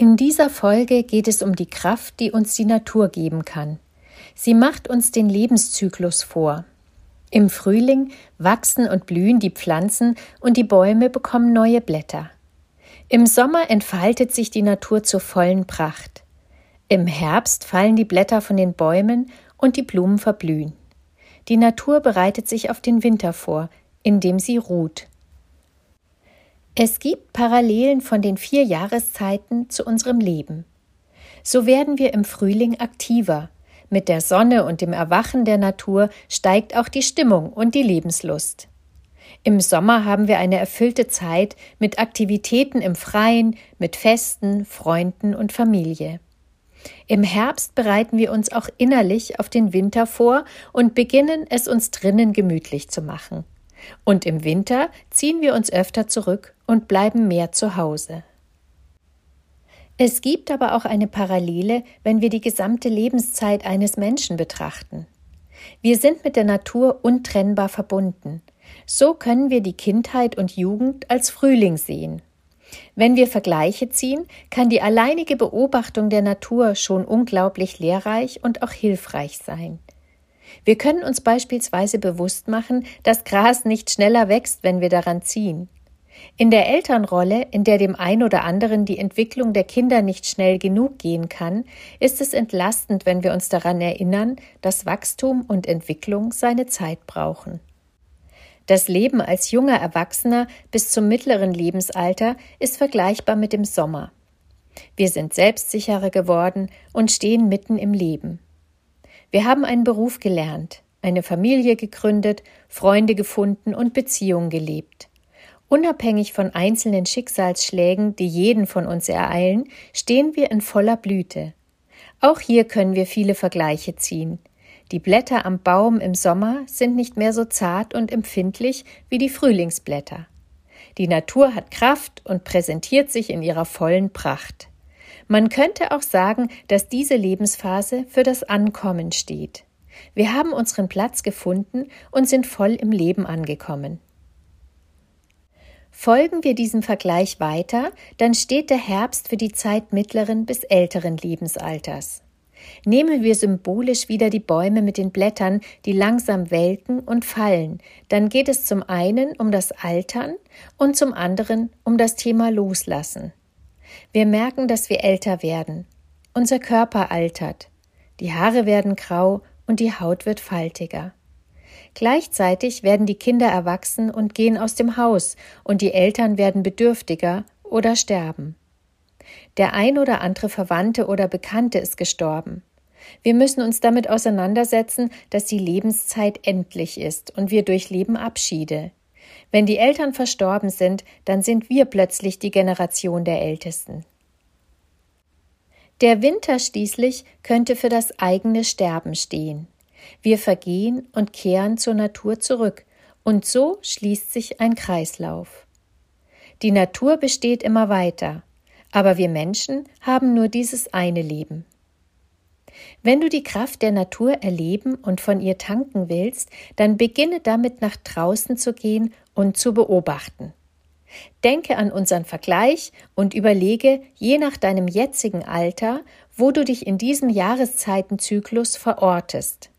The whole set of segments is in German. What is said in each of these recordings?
In dieser Folge geht es um die Kraft, die uns die Natur geben kann. Sie macht uns den Lebenszyklus vor. Im Frühling wachsen und blühen die Pflanzen und die Bäume bekommen neue Blätter. Im Sommer entfaltet sich die Natur zur vollen Pracht. Im Herbst fallen die Blätter von den Bäumen und die Blumen verblühen. Die Natur bereitet sich auf den Winter vor, indem sie ruht. Es gibt Parallelen von den vier Jahreszeiten zu unserem Leben. So werden wir im Frühling aktiver. Mit der Sonne und dem Erwachen der Natur steigt auch die Stimmung und die Lebenslust. Im Sommer haben wir eine erfüllte Zeit mit Aktivitäten im Freien, mit Festen, Freunden und Familie. Im Herbst bereiten wir uns auch innerlich auf den Winter vor und beginnen es uns drinnen gemütlich zu machen. Und im Winter ziehen wir uns öfter zurück und bleiben mehr zu Hause. Es gibt aber auch eine Parallele, wenn wir die gesamte Lebenszeit eines Menschen betrachten. Wir sind mit der Natur untrennbar verbunden. So können wir die Kindheit und Jugend als Frühling sehen. Wenn wir Vergleiche ziehen, kann die alleinige Beobachtung der Natur schon unglaublich lehrreich und auch hilfreich sein. Wir können uns beispielsweise bewusst machen, dass Gras nicht schneller wächst, wenn wir daran ziehen. In der Elternrolle, in der dem ein oder anderen die Entwicklung der Kinder nicht schnell genug gehen kann, ist es entlastend, wenn wir uns daran erinnern, dass Wachstum und Entwicklung seine Zeit brauchen. Das Leben als junger Erwachsener bis zum mittleren Lebensalter ist vergleichbar mit dem Sommer. Wir sind selbstsicherer geworden und stehen mitten im Leben. Wir haben einen Beruf gelernt, eine Familie gegründet, Freunde gefunden und Beziehungen gelebt. Unabhängig von einzelnen Schicksalsschlägen, die jeden von uns ereilen, stehen wir in voller Blüte. Auch hier können wir viele Vergleiche ziehen. Die Blätter am Baum im Sommer sind nicht mehr so zart und empfindlich wie die Frühlingsblätter. Die Natur hat Kraft und präsentiert sich in ihrer vollen Pracht. Man könnte auch sagen, dass diese Lebensphase für das Ankommen steht. Wir haben unseren Platz gefunden und sind voll im Leben angekommen. Folgen wir diesem Vergleich weiter, dann steht der Herbst für die Zeit mittleren bis älteren Lebensalters. Nehmen wir symbolisch wieder die Bäume mit den Blättern, die langsam welken und fallen, dann geht es zum einen um das Altern und zum anderen um das Thema Loslassen. Wir merken, dass wir älter werden. Unser Körper altert. Die Haare werden grau und die Haut wird faltiger. Gleichzeitig werden die Kinder erwachsen und gehen aus dem Haus, und die Eltern werden bedürftiger oder sterben. Der ein oder andere Verwandte oder Bekannte ist gestorben. Wir müssen uns damit auseinandersetzen, dass die Lebenszeit endlich ist und wir durchleben Abschiede. Wenn die Eltern verstorben sind, dann sind wir plötzlich die Generation der Ältesten. Der Winter schließlich könnte für das eigene Sterben stehen. Wir vergehen und kehren zur Natur zurück, und so schließt sich ein Kreislauf. Die Natur besteht immer weiter, aber wir Menschen haben nur dieses eine Leben. Wenn du die Kraft der Natur erleben und von ihr tanken willst, dann beginne damit nach draußen zu gehen und zu beobachten. Denke an unseren Vergleich und überlege, je nach deinem jetzigen Alter, wo du dich in diesem Jahreszeitenzyklus verortest.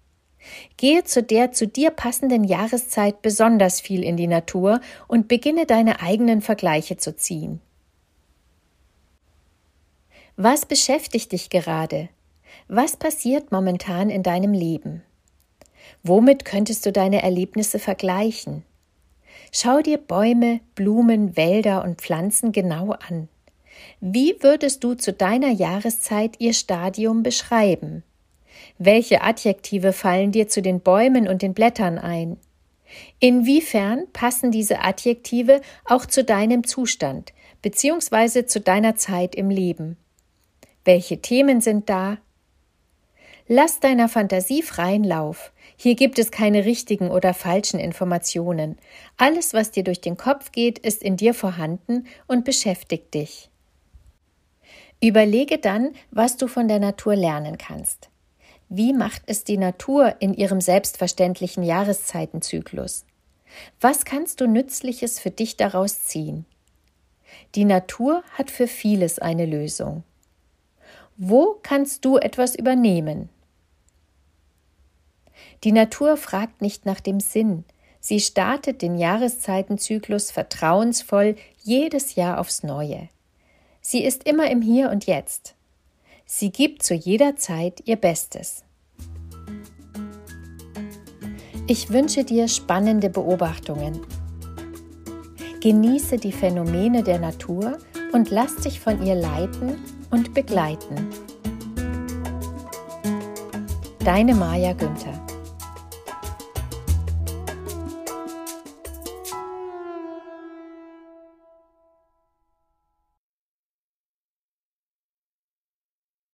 Gehe zu der zu dir passenden Jahreszeit besonders viel in die Natur und beginne deine eigenen Vergleiche zu ziehen. Was beschäftigt dich gerade? Was passiert momentan in deinem Leben? Womit könntest du deine Erlebnisse vergleichen? Schau dir Bäume, Blumen, Wälder und Pflanzen genau an. Wie würdest du zu deiner Jahreszeit ihr Stadium beschreiben? Welche Adjektive fallen dir zu den Bäumen und den Blättern ein? Inwiefern passen diese Adjektive auch zu deinem Zustand bzw. zu deiner Zeit im Leben? Welche Themen sind da? Lass deiner Fantasie freien Lauf. Hier gibt es keine richtigen oder falschen Informationen. Alles, was dir durch den Kopf geht, ist in dir vorhanden und beschäftigt dich. Überlege dann, was du von der Natur lernen kannst. Wie macht es die Natur in ihrem selbstverständlichen Jahreszeitenzyklus? Was kannst du Nützliches für dich daraus ziehen? Die Natur hat für vieles eine Lösung. Wo kannst du etwas übernehmen? Die Natur fragt nicht nach dem Sinn, sie startet den Jahreszeitenzyklus vertrauensvoll jedes Jahr aufs Neue. Sie ist immer im Hier und Jetzt. Sie gibt zu jeder Zeit ihr Bestes. Ich wünsche dir spannende Beobachtungen. Genieße die Phänomene der Natur und lass dich von ihr leiten und begleiten. Deine Maja Günther